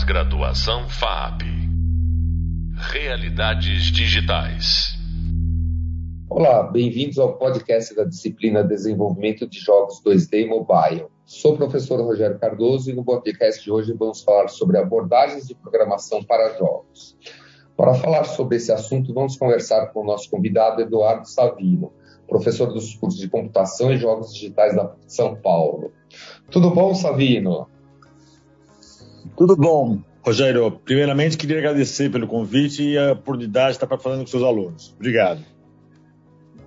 Pós-graduação FAP. Realidades digitais. Olá, bem-vindos ao podcast da disciplina Desenvolvimento de Jogos 2D e Mobile. Sou o professor Rogério Cardoso e no podcast de hoje vamos falar sobre abordagens de programação para jogos. Para falar sobre esse assunto, vamos conversar com o nosso convidado Eduardo Savino, professor dos cursos de computação e jogos digitais da São Paulo. Tudo bom, Savino? Tudo bom, Rogério. Primeiramente, queria agradecer pelo convite e a oportunidade de estar falando com seus alunos. Obrigado.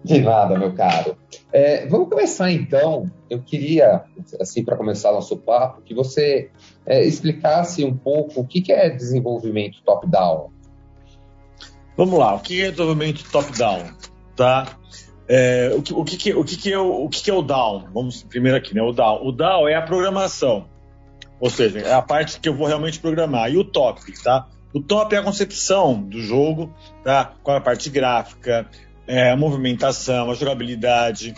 De nada, meu caro. É, vamos começar então. Eu queria, assim, para começar nosso papo, que você é, explicasse um pouco o que, que é desenvolvimento top-down. Vamos lá, o que é desenvolvimento top-down? Tá? É, o, que, o, que, o, que, é o, o que é o down? Vamos primeiro aqui, né? O down. O down é a programação. Ou seja, é a parte que eu vou realmente programar. E o top, tá? O top é a concepção do jogo, tá? Com a parte gráfica, é, a movimentação, a jogabilidade,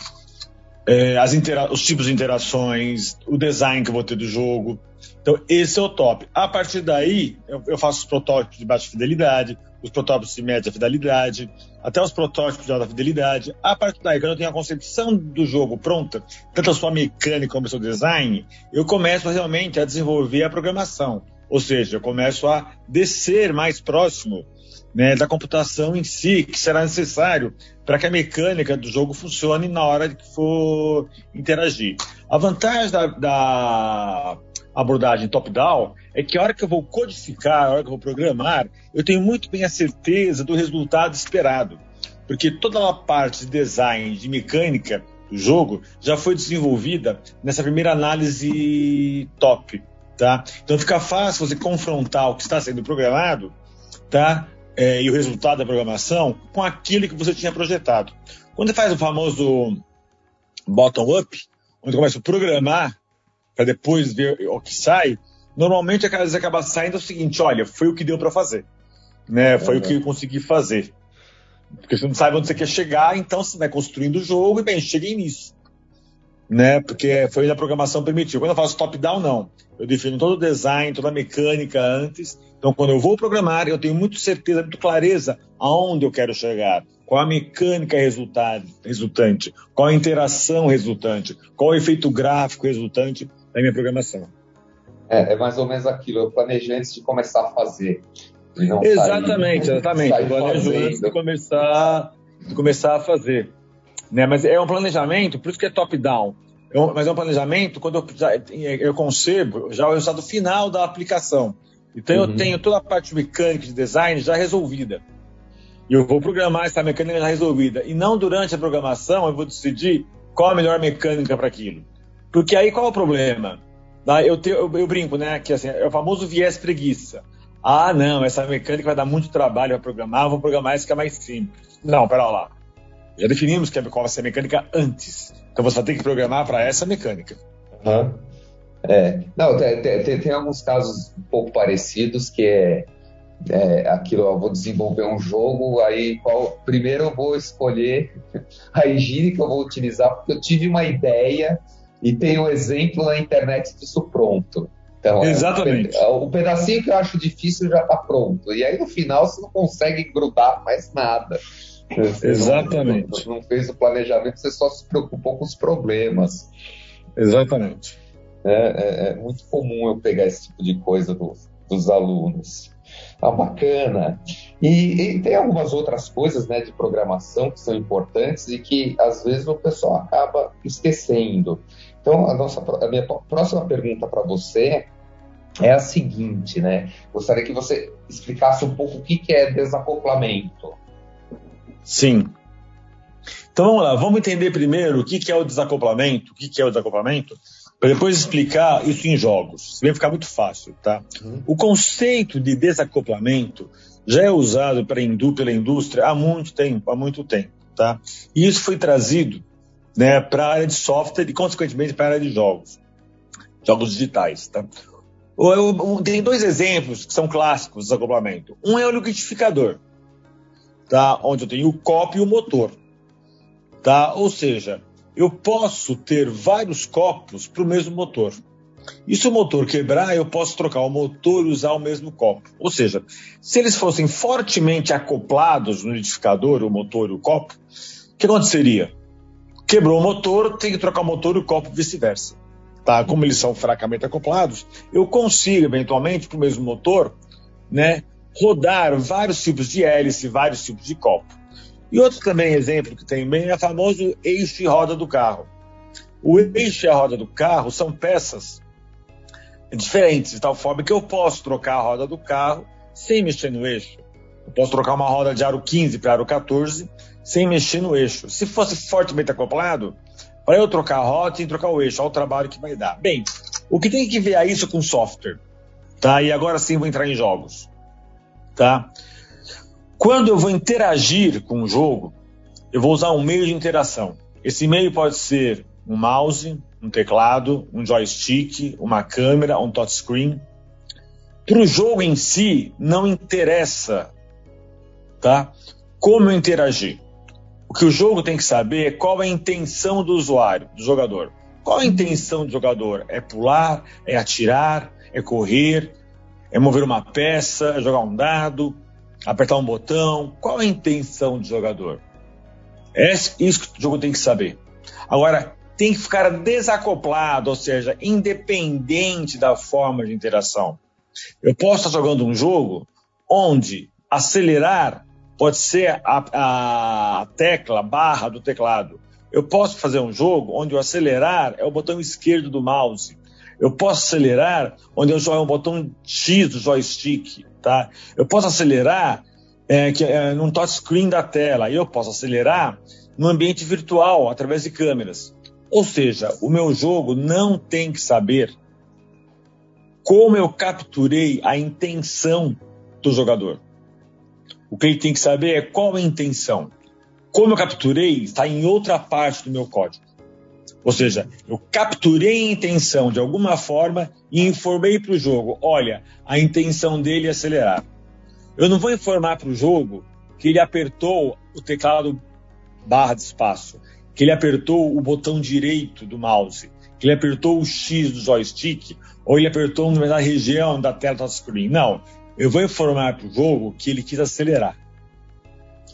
é, as os tipos de interações, o design que eu vou ter do jogo. Então, esse é o top. A partir daí, eu, eu faço os protótipos de baixa fidelidade, os protótipos de média fidelidade, até os protótipos de alta fidelidade. A partir daí, quando eu tenho a concepção do jogo pronta, tanto a sua mecânica como o seu design, eu começo realmente a desenvolver a programação. Ou seja, eu começo a descer mais próximo né, da computação em si, que será necessário para que a mecânica do jogo funcione na hora que for interagir. A vantagem da, da abordagem top-down é que a hora que eu vou codificar, a hora que eu vou programar, eu tenho muito bem a certeza do resultado esperado. Porque toda a parte de design, de mecânica do jogo já foi desenvolvida nessa primeira análise top. Tá? Então fica fácil você confrontar o que está sendo programado tá? É, e o resultado da programação com aquilo que você tinha projetado. Quando você faz o famoso bottom-up, onde começa a programar para depois ver o que sai, normalmente às vezes acaba saindo o seguinte: olha, foi o que deu para fazer, né? Foi o que eu consegui fazer. Porque você não sabe onde você quer chegar, então você vai construindo o jogo e bem, cheguei nisso. Né? Porque foi a programação permitiu. Quando eu faço top-down, não. Eu defino todo o design, toda a mecânica antes. Então, quando eu vou programar, eu tenho muito certeza, muito clareza aonde eu quero chegar qual a mecânica resultante, qual a interação resultante, qual o efeito gráfico resultante da minha programação. É, é mais ou menos aquilo, eu planejei antes de começar a fazer. exatamente, sair, exatamente. Eu planejo antes de começar, de começar a fazer. Né? Mas é um planejamento, por isso que é top-down. É mas é um planejamento quando eu, já, eu concebo já o resultado final da aplicação. Então uhum. eu tenho toda a parte mecânica de design já resolvida. E eu vou programar essa mecânica já resolvida. E não durante a programação eu vou decidir qual a melhor mecânica para aquilo. Porque aí qual é o problema? Eu, te, eu, eu, brinco, né? Que assim, é o famoso viés preguiça. Ah, não, essa mecânica vai dar muito trabalho para programar, vou programar essa que é mais simples. Não, pera lá. Já definimos que é, qual vai ser a mecânica antes. Então você vai ter que programar para essa mecânica. Uhum. É. Não, tem, tem, tem, alguns casos um pouco parecidos que é é, aquilo, eu vou desenvolver um jogo, aí qual, primeiro eu vou escolher a engine que eu vou utilizar, porque eu tive uma ideia e tem um exemplo na internet disso pronto. Então, Exatamente. É, o pedacinho que eu acho difícil já está pronto. E aí no final você não consegue grudar mais nada. Você Exatamente. Não, não, fez o planejamento, você só se preocupou com os problemas. Exatamente. É, é, é muito comum eu pegar esse tipo de coisa do, dos alunos. Ah, bacana. E, e, tem algumas outras coisas né, de programação que são importantes e que às vezes o pessoal acaba esquecendo. Então, a, nossa, a minha próxima pergunta para você é a seguinte, né? Gostaria que você explicasse um pouco o que, que é desacoplamento. Sim. Então vamos lá, vamos entender primeiro o que, que é o desacoplamento. O que, que é o desacoplamento? para depois explicar isso em jogos. Isso vai ficar muito fácil, tá? Uhum. O conceito de desacoplamento já é usado para pela indústria há muito tempo, há muito tempo, tá? E isso foi trazido, né, para a área de software e consequentemente para a área de jogos, jogos digitais, tá? Tem dois exemplos que são clássicos de desacoplamento. Um é o liquidificador, tá? Onde eu tenho o copo e o motor, tá? Ou seja, eu posso ter vários copos para o mesmo motor. E se o motor quebrar, eu posso trocar o motor e usar o mesmo copo. Ou seja, se eles fossem fortemente acoplados no liquidificador, o motor e o copo, o que aconteceria? Quebrou o motor, tem que trocar o motor e o copo vice-versa. Tá? Como eles são fracamente acoplados, eu consigo, eventualmente, para o mesmo motor, né, rodar vários tipos de hélice, vários tipos de copo. E outro também exemplo que tem bem é o famoso eixo e roda do carro. O eixo e a roda do carro são peças diferentes, de tal forma que eu posso trocar a roda do carro sem mexer no eixo. Eu posso trocar uma roda de aro 15 para aro 14 sem mexer no eixo. Se fosse fortemente acoplado, para eu trocar a roda, tem que trocar o eixo. Olha o trabalho que vai dar. Bem, o que tem que ver é isso com software. Tá? E agora sim vou entrar em jogos. Tá? Quando eu vou interagir com o jogo, eu vou usar um meio de interação. Esse meio pode ser um mouse, um teclado, um joystick, uma câmera, um touchscreen. Para o jogo em si, não interessa tá? como eu interagir. O que o jogo tem que saber é qual a intenção do usuário, do jogador. Qual a intenção do jogador? É pular? É atirar? É correr? É mover uma peça? É jogar um dado? Apertar um botão? Qual a intenção do jogador? É isso que o jogo tem que saber. Agora, tem que ficar desacoplado, ou seja, independente da forma de interação. Eu posso estar jogando um jogo onde acelerar pode ser a, a tecla barra do teclado. Eu posso fazer um jogo onde o acelerar é o botão esquerdo do mouse. Eu posso acelerar onde eu jogo o botão X do joystick, tá? Eu posso acelerar é, que, é, num touchscreen da tela. E eu posso acelerar no ambiente virtual através de câmeras. Ou seja, o meu jogo não tem que saber como eu capturei a intenção do jogador. O que ele tem que saber é qual a intenção. Como eu capturei está em outra parte do meu código. Ou seja, eu capturei a intenção de alguma forma e informei para o jogo: olha, a intenção dele é acelerar. Eu não vou informar para o jogo que ele apertou o teclado barra de espaço que ele apertou o botão direito do mouse, que ele apertou o X do joystick, ou ele apertou na região da tela touchscreen. Não, eu vou informar para o jogo que ele quis acelerar.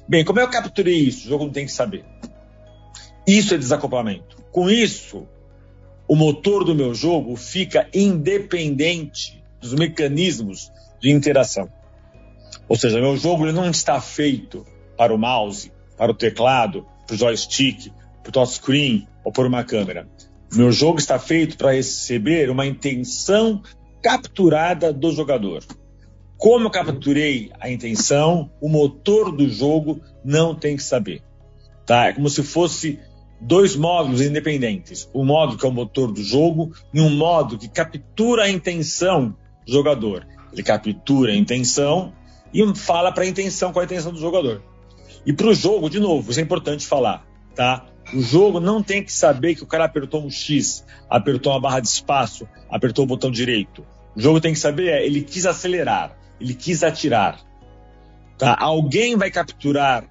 Bem, como eu capturei isso? O jogo não tem que saber. Isso é desacoplamento. Com isso, o motor do meu jogo fica independente dos mecanismos de interação. Ou seja, meu jogo ele não está feito para o mouse, para o teclado, para o joystick, por touchscreen ou por uma câmera. Meu jogo está feito para receber uma intenção capturada do jogador. Como eu capturei a intenção, o motor do jogo não tem que saber. Tá? É como se fosse dois módulos independentes. Um módulo que é o motor do jogo e um módulo que captura a intenção do jogador. Ele captura a intenção e fala para a intenção qual é a intenção do jogador. E para o jogo, de novo, isso é importante falar, tá? O jogo não tem que saber que o cara apertou um X, apertou uma barra de espaço, apertou o botão direito. O jogo tem que saber é, ele quis acelerar, ele quis atirar. Tá? Alguém vai capturar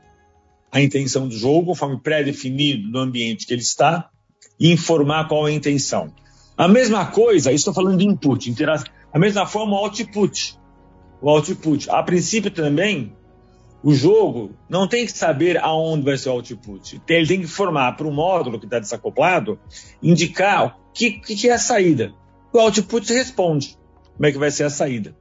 a intenção do jogo, conforme pré-definido no ambiente que ele está, e informar qual é a intenção. A mesma coisa, estou falando de input, a mesma forma o output. O output. A princípio também, o jogo não tem que saber aonde vai ser o output. Ele tem que formar para o módulo que está desacoplado, indicar o que, que é a saída. O output responde como é que vai ser a saída.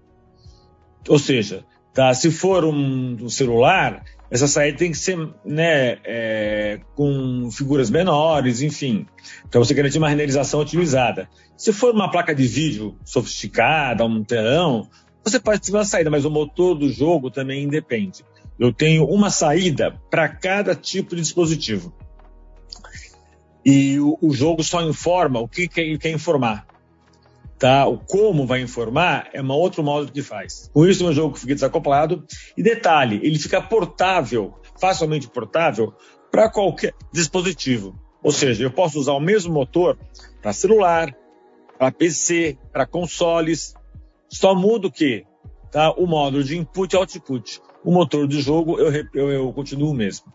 Ou seja, tá, se for um, um celular, essa saída tem que ser né, é, com figuras menores, enfim, para você garantir uma renderização otimizada. Se for uma placa de vídeo sofisticada, um telão, você pode ter uma saída, mas o motor do jogo também independe. Eu tenho uma saída para cada tipo de dispositivo. E o, o, jogo só informa o que ele quer informar. Tá? O como vai informar é um outro modo que faz. Com isso, o meu jogo fica desacoplado. E detalhe, ele fica portável, facilmente portável, para qualquer dispositivo. Ou seja, eu posso usar o mesmo motor para celular, para PC, para consoles. Só muda o quê? Tá? O módulo de input e output o motor do jogo eu, eu, eu continuo mesmo.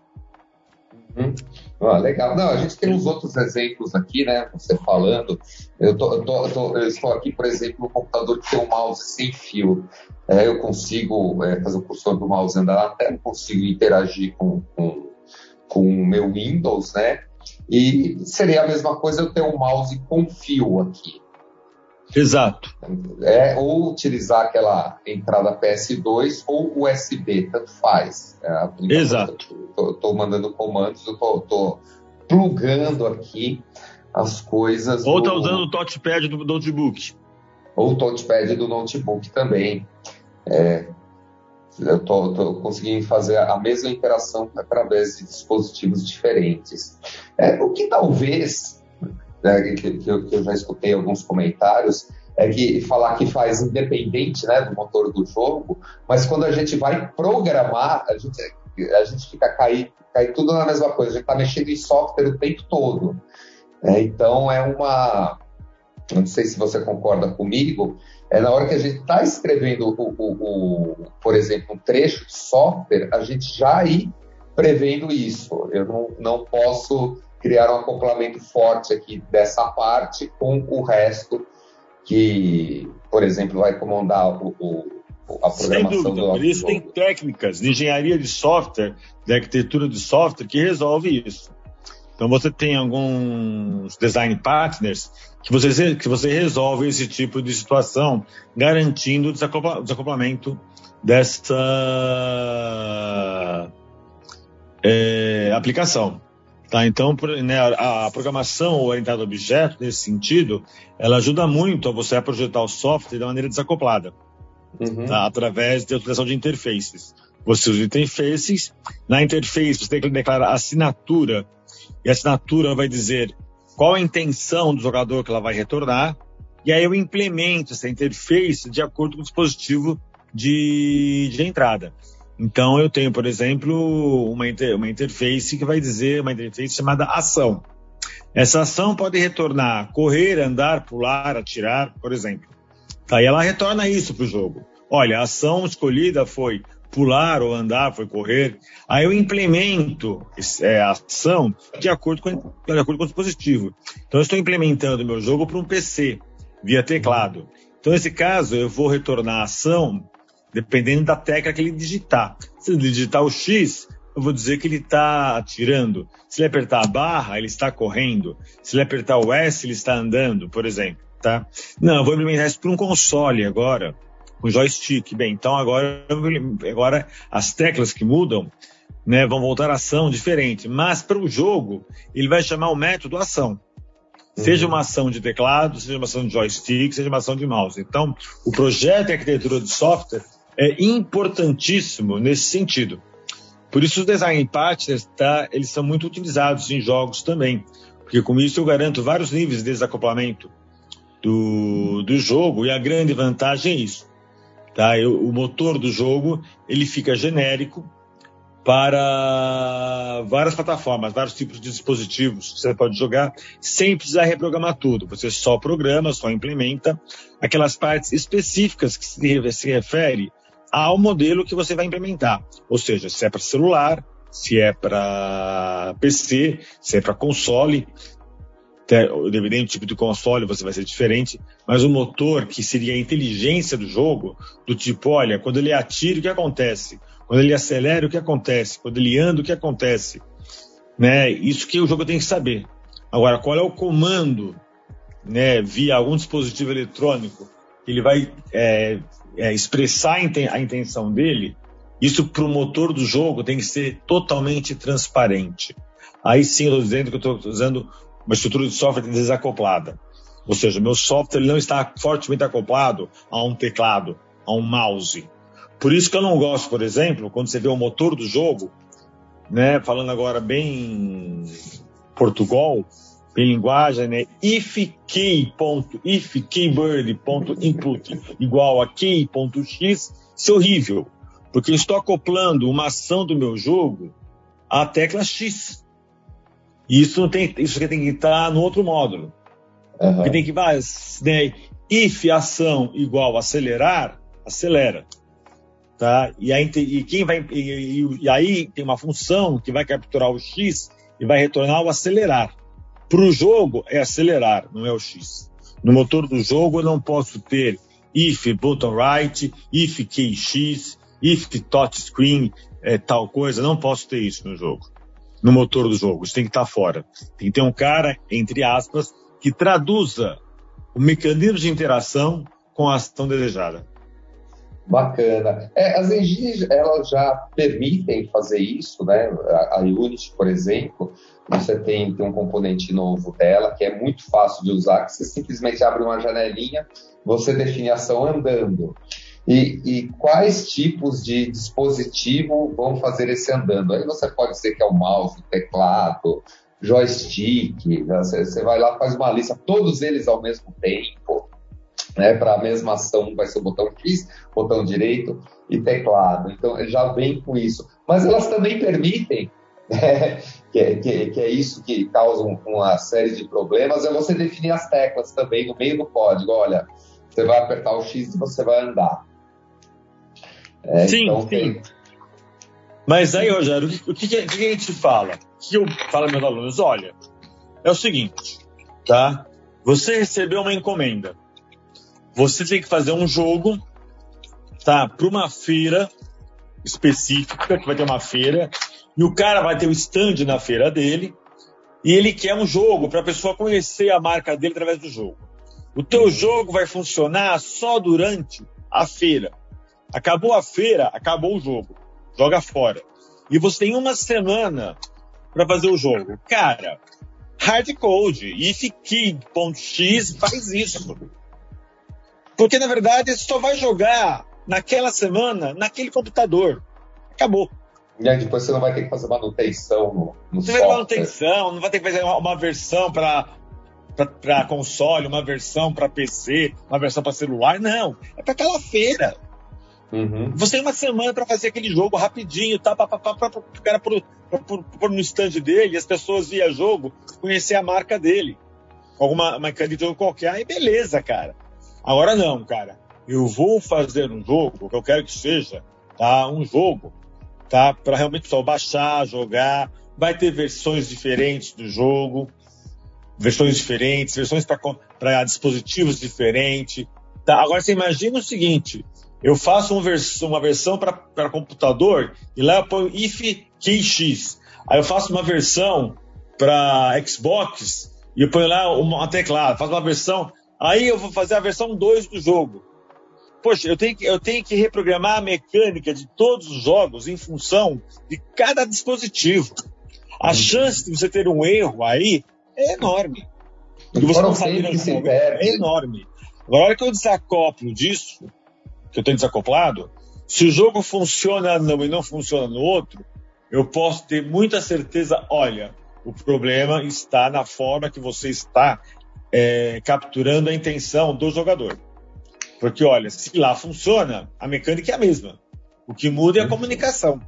Ah, legal. Não, a gente tem uns outros exemplos aqui, né? Você falando. Eu, tô, eu, tô, tô, eu estou aqui, por exemplo, no computador que tem um mouse sem fio. É, eu consigo é, fazer o cursor do mouse andar tela, consigo interagir com, com, com o meu Windows, né? E seria a mesma coisa eu ter um mouse com fio aqui. Exato. É, ou utilizar aquela entrada PS2 ou USB, tanto faz. É, Exato. Estou mandando comandos, estou plugando aqui as coisas. Ou está do... usando o touchpad do notebook. Ou o touchpad do notebook também. É, eu estou conseguindo fazer a mesma interação através de dispositivos diferentes. É, o que talvez né, que, que, eu, que, eu, já escutei alguns comentários, é que falar que faz independente né, do motor do jogo, mas quando a gente vai programar, a gente, a gente fica cair, cair tudo na mesma coisa, a gente está mexendo em software o tempo todo. É, então é uma. Não sei se você concorda comigo, é na hora que a gente está escrevendo, o, o, o, por exemplo, um trecho de software, a gente já ir prevendo isso. Eu não, não posso criar um acoplamento forte aqui dessa parte com o resto que, por exemplo, vai comandar o, o a programação Sem dúvida, do por isso tem técnicas de engenharia de software, de arquitetura de software que resolve isso. Então você tem alguns design partners que você, que você resolve esse tipo de situação, garantindo o desacoplamento dessa é, aplicação. Tá? Então, né, a, a, programação orientada a objeto, nesse sentido, ela ajuda muito a você a projetar o software de maneira desacoplada, uhum. tá? através da utilização de interfaces. Você usa interfaces, na interface você tem que declarar assinatura, e a assinatura vai dizer qual a intenção do jogador que ela vai retornar, e aí eu implemento essa interface de acordo com o dispositivo de, de entrada. Então eu tenho, por exemplo, uma, inter, uma interface que vai dizer, uma interface chamada ação. Essa ação pode retornar correr, andar, pular, atirar, por exemplo. Tá, e ela retorna isso para o jogo. Olha, a ação escolhida foi pular ou andar, foi correr. Aí eu implemento é, a ação de acordo, com, de acordo com o dispositivo. Então eu estou implementando o meu jogo para um PC, via teclado. Então, nesse caso, eu vou retornar a ação dependendo da tecla que ele digitar. Se ele digitar o X, eu vou dizer que ele está atirando. Se ele apertar a barra, ele está correndo. Se ele apertar o S, ele está andando, por exemplo. Tá? Não, eu vou implementar isso para um console agora, com joystick. Bem, então agora, agora as teclas que mudam né, vão voltar a ação diferente. Mas para o jogo, ele vai chamar o método ação. Seja uma ação de teclado, seja uma ação de joystick, seja uma ação de mouse. Então, o projeto de arquitetura de software é importantíssimo nesse sentido. Por isso os design partners tá, eles são muito utilizados em jogos também, porque com isso eu garanto vários níveis de desacoplamento do, do jogo e a grande vantagem é isso. Tá? Eu, o motor do jogo ele fica genérico para várias plataformas, vários tipos de dispositivos que você pode jogar sem precisar reprogramar tudo. Você só programa, só implementa aquelas partes específicas que se, se refere ao modelo que você vai implementar. Ou seja, se é para celular, se é para PC, se é para console. Dependendo do tipo de console, você vai ser diferente, mas o motor, que seria a inteligência do jogo, do tipo, olha, quando ele atira, o que acontece? Quando ele acelera, o que acontece? Quando ele anda, o que acontece? Né? Isso que o jogo tem que saber. Agora, qual é o comando né, via algum dispositivo eletrônico ele vai é, é, expressar a intenção dele, isso para o motor do jogo tem que ser totalmente transparente. Aí sim eu estou dizendo que eu estou usando uma estrutura de software desacoplada. Ou seja, meu software não está fortemente acoplado a um teclado, a um mouse. Por isso que eu não gosto, por exemplo, quando você vê o motor do jogo, né, falando agora bem Portugal, em linguagem, né? If key ponto, if keyword ponto input igual a key ponto x, isso é horrível, porque eu estou acoplando uma ação do meu jogo à tecla x. E isso não tem, isso tem que estar no outro módulo. Uhum. Que tem que né? If ação igual acelerar, acelera. Tá? E, aí, e quem vai e, e, e aí tem uma função que vai capturar o x e vai retornar o acelerar. Para o jogo é acelerar, não é o X. No motor do jogo eu não posso ter if button right, if kx, if touchscreen, é, tal coisa. Não posso ter isso no jogo, no motor do jogo. Isso tem que estar fora. Tem que ter um cara, entre aspas, que traduza o mecanismo de interação com a ação desejada. Bacana. É, as engines elas já permitem fazer isso, né? A, a Unity, por exemplo, você tem, tem um componente novo dela que é muito fácil de usar, que você simplesmente abre uma janelinha, você define a ação andando. E, e, quais tipos de dispositivo vão fazer esse andando? Aí você pode dizer que é o mouse, o teclado, joystick, você, você vai lá faz uma lista, todos eles ao mesmo tempo né? Para a mesma ação vai ser o botão X, botão direito e teclado. Então já vem com isso. Mas elas também permitem, né? que, é, que, que, é isso que causa uma série de problemas, é você definir as teclas também no meio do código. Olha, você vai apertar o X e você vai andar. É, sim, então, sim. Tem... Mas aí, Rogério, o que, que, que a gente fala? O que eu falo aos meus alunos? Olha, é o seguinte, tá? Você recebeu uma encomenda. Você tem que fazer um jogo, tá? Para uma feira específica, que vai ter uma feira, e o cara vai ter o um stand na feira dele, e ele quer um jogo para a pessoa conhecer a marca dele através do jogo. O teu jogo vai funcionar só durante a feira. Acabou a feira, acabou o jogo. Joga fora. E você tem uma semana para fazer o jogo. Cara, hardcode, ifkey.x faz isso. Porque, na verdade, você só vai jogar naquela semana, naquele computador. Acabou. E aí depois você não vai ter que fazer manutenção no, no Você vai ter manutenção, não vai ter que fazer uma, uma versão para para console, uma versão para PC, uma versão para celular. Não, é para aquela feira. Uhum. Você tem uma semana para fazer aquele jogo rapidinho, tá? Para o cara pôr no stand dele, as pessoas via jogo, conhecer a marca dele. Alguma mecânica de jogo qualquer. Aí beleza, cara. Agora não, cara. Eu vou fazer um jogo, que eu quero que seja, tá? Um jogo, tá? Para realmente só baixar, jogar. Vai ter versões diferentes do jogo, versões diferentes, versões para dispositivos diferentes. Tá? Agora você imagina o seguinte: eu faço uma versão, uma versão para computador e lá eu ponho if kx. Aí eu faço uma versão para Xbox e eu ponho lá uma teclado. Faço uma versão Aí eu vou fazer a versão 2 do jogo. Poxa, eu tenho, que, eu tenho que reprogramar a mecânica de todos os jogos em função de cada dispositivo. A uhum. chance de você ter um erro aí é enorme. E você não sabe que se perde. É enorme. Agora, a hora que eu desacoplo disso, que eu tenho desacoplado, se o jogo funciona num e não funciona no outro, eu posso ter muita certeza, olha, o problema está na forma que você está é, capturando a intenção do jogador. Porque, olha, se lá funciona, a mecânica é a mesma. O que muda é a comunicação.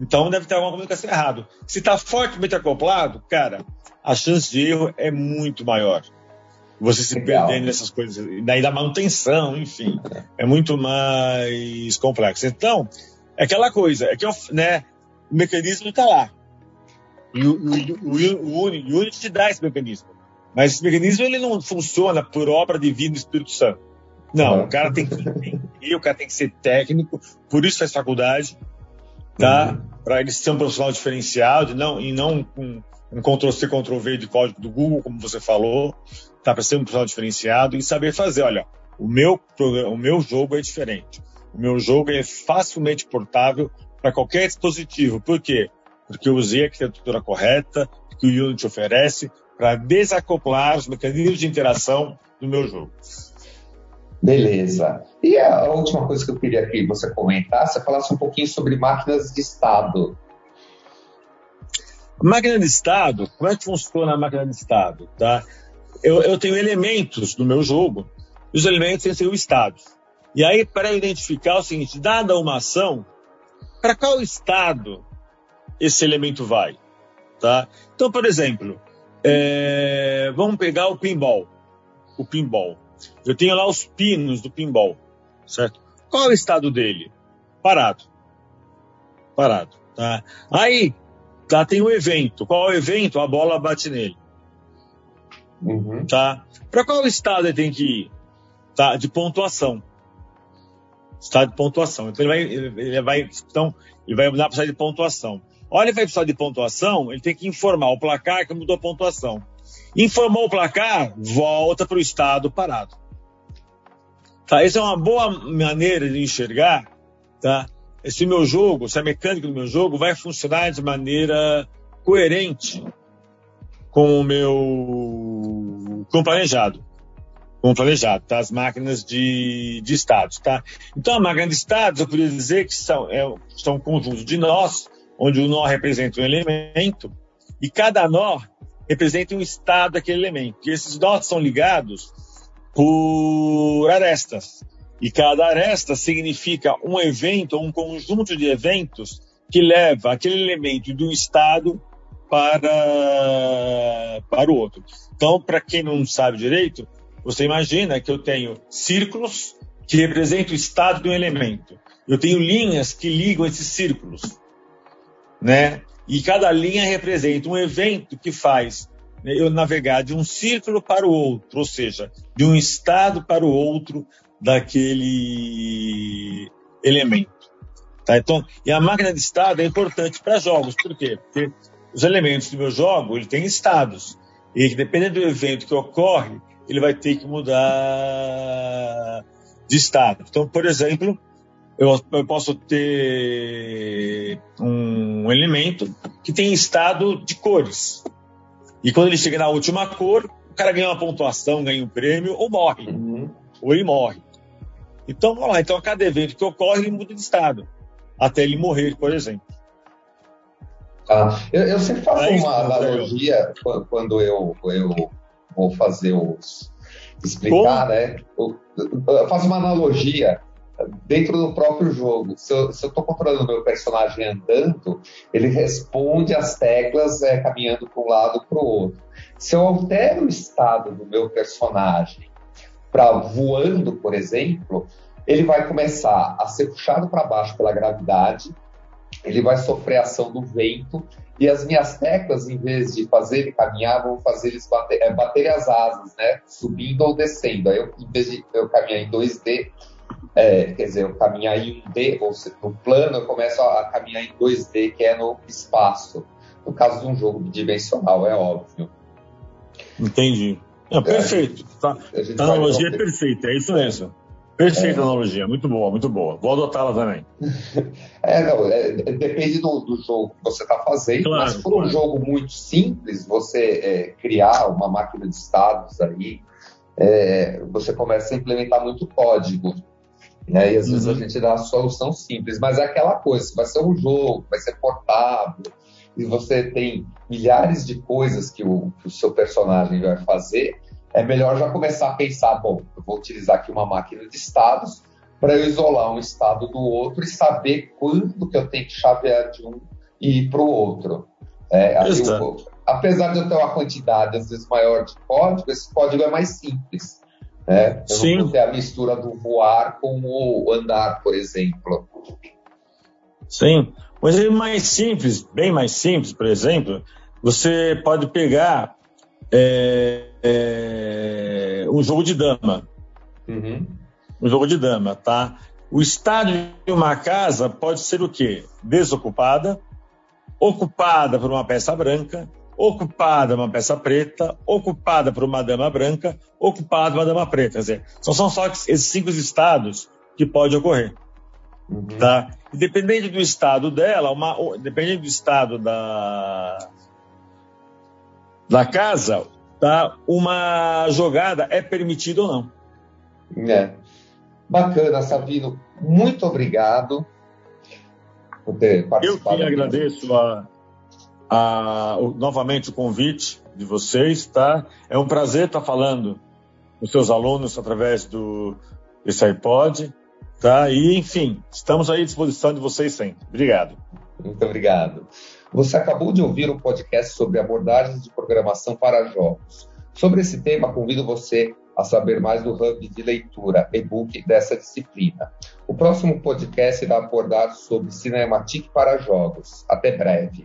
Então deve ter alguma comunicação errada. Se está fortemente acoplado, cara, a chance de erro é muito maior. Você se Legal. perdendo nessas coisas, daí da manutenção, enfim, é muito mais complexo. Então, é aquela coisa, é que né, o mecanismo está lá. E o, o, o, o Unity dá esse mecanismo. Mas esse mecanismo ele não funciona por obra divina do Espírito Santo. Não, o cara tem que entender, o cara tem que ser técnico, por isso faz faculdade, tá? Uhum. Para ele ser um profissional diferenciado não, e não um, um Ctrl-C, Ctrl-V de código do Google, como você falou, tá? Para ser um profissional diferenciado e saber fazer. Olha, o meu, o meu jogo é diferente. O meu jogo é facilmente portável para qualquer dispositivo. Por quê? Porque eu usei a arquitetura correta, que o Unity oferece, para desacoplar os mecanismos de interação do meu jogo. Beleza. E a última coisa que eu queria que você comentasse, você falasse um pouquinho sobre máquinas de estado. Máquina de estado, como é que funciona a máquina de estado? Tá? Eu, eu tenho elementos no meu jogo, e os elementos têm que ser o estado. E aí, para identificar o seguinte, dada uma ação, para qual estado esse elemento vai? Tá? Então, por exemplo, é, vamos pegar o pinball. O pinball. Eu tenho lá os pinos do pinball, certo? Qual é o estado dele? Parado. Parado, tá? Aí, tá, tem um evento. Qual é o evento? A bola bate nele. Uhum. Tá? Para qual estado ele tem que ir? Tá? De pontuação. Estado de pontuação. Então ele vai, ele vai, então, ele vai mudar para o estado de pontuação. Olha, vai estado de pontuação, ele tem que informar o placar que mudou a pontuação. Informou o placar, volta para o estado parado. Tá? Essa é uma boa maneira de enxergar tá? se meu jogo, se a mecânica do meu jogo vai funcionar de maneira coerente com o meu com o planejado. Com o planejado, tá? As máquinas de, de estados, tá? Então, a máquina de estados, eu poderia dizer que são, é, são um conjunto de nós, onde o nó representa um elemento, e cada nó representa um estado daquele elemento. E esses nós são ligados por arestas. E cada aresta significa um evento um conjunto de eventos que leva aquele elemento de um estado para, para o outro. Então, para quem não sabe direito, você imagina que eu tenho círculos que representam o estado de um elemento. Eu tenho linhas que ligam esses círculos, né? E cada linha representa um evento que faz né, eu navegar de um círculo para o outro, ou seja, de um estado para o outro daquele elemento. Tá? Então, e a máquina de estado é importante para jogos, por quê? Porque os elementos do meu jogo ele tem estados e dependendo do evento que ocorre, ele vai ter que mudar de estado. Então, por exemplo, eu, eu posso ter um elemento que tem estado de cores. E quando ele chega na última cor, o cara ganha uma pontuação, ganha um prêmio ou morre. Uhum. Ou ele morre. Então, vamos lá. Então, a cada evento que ocorre, ele muda de estado. Até ele morrer, por exemplo. Ah, eu, eu sempre faço é uma analogia eu. quando eu, eu vou fazer os. explicar, Como? né? Eu, faço uma analogia dentro do próprio jogo. Se eu estou controlando meu personagem andando, ele responde as teclas é, caminhando para um lado para o outro. Se eu altero o estado do meu personagem para voando, por exemplo, ele vai começar a ser puxado para baixo pela gravidade, ele vai sofrer a ação do vento, e as minhas teclas, em vez de fazer ele caminhar, vão fazer eles bater, é, bater as asas, né? Subindo ou descendo. Aí, eu, em vez de eu caminhar em 2D, é, quer dizer, eu caminhar em 1D, ou no plano, eu começo a, caminhar em 2D, que é no espaço. No caso de um jogo bidimensional, é óbvio. Entendi. É, perfeito. Tá. A, a analogia é perfeita, é isso mesmo. Perfeita é. analogia, muito boa, muito boa. Vou adotá-la também. É, não, é, depende do, do, jogo que você está fazendo, claro, mas se for claro. um jogo muito simples, você é, criar uma máquina de estados aí, é, você começa a implementar muito código. Né? E às uhum. vezes a uhum. gente dá uma solução simples, mas é aquela coisa, vai ser um jogo, vai ser portável, e você tem milhares de coisas que o, que o seu personagem vai fazer, é melhor já começar a pensar, bom, eu vou utilizar aqui uma máquina de estados para eu isolar um estado do outro e saber quando que eu tenho que chavear de um e ir para o outro. É, eu, apesar de eu ter uma quantidade às vezes maior de código, esse código é mais simples. Né? Eu Sim. não vou ter a mistura do voar com o andar, por exemplo. Sim. Um exemplo mais simples, bem mais simples, por exemplo, você pode pegar é, é, um jogo de dama. Uhum. Um jogo de dama, tá? O estádio de uma casa pode ser o quê? Desocupada, ocupada por uma peça branca, ocupada uma peça preta, ocupada por uma dama branca, ocupada uma dama preta. Quer dizer, são só esses cinco estados que pode ocorrer. Uhum. Tá? E dependendo do estado dela, uma, dependendo do estado da, da casa, tá? uma jogada é permitida ou não. É. Bacana, Sabino. Muito obrigado por ter participado. Eu que agradeço a, a, o, novamente o convite de vocês, tá? É um prazer estar falando com seus alunos através do desse iPod, tá? E, enfim, estamos aí à disposição de vocês sempre. Obrigado. Muito obrigado. Você acabou de ouvir um podcast sobre abordagens de programação para jogos. Sobre esse tema, convido você a saber mais do Hub de leitura, e-book dessa disciplina. O próximo podcast irá abordar sobre Cinematic para jogos. Até breve.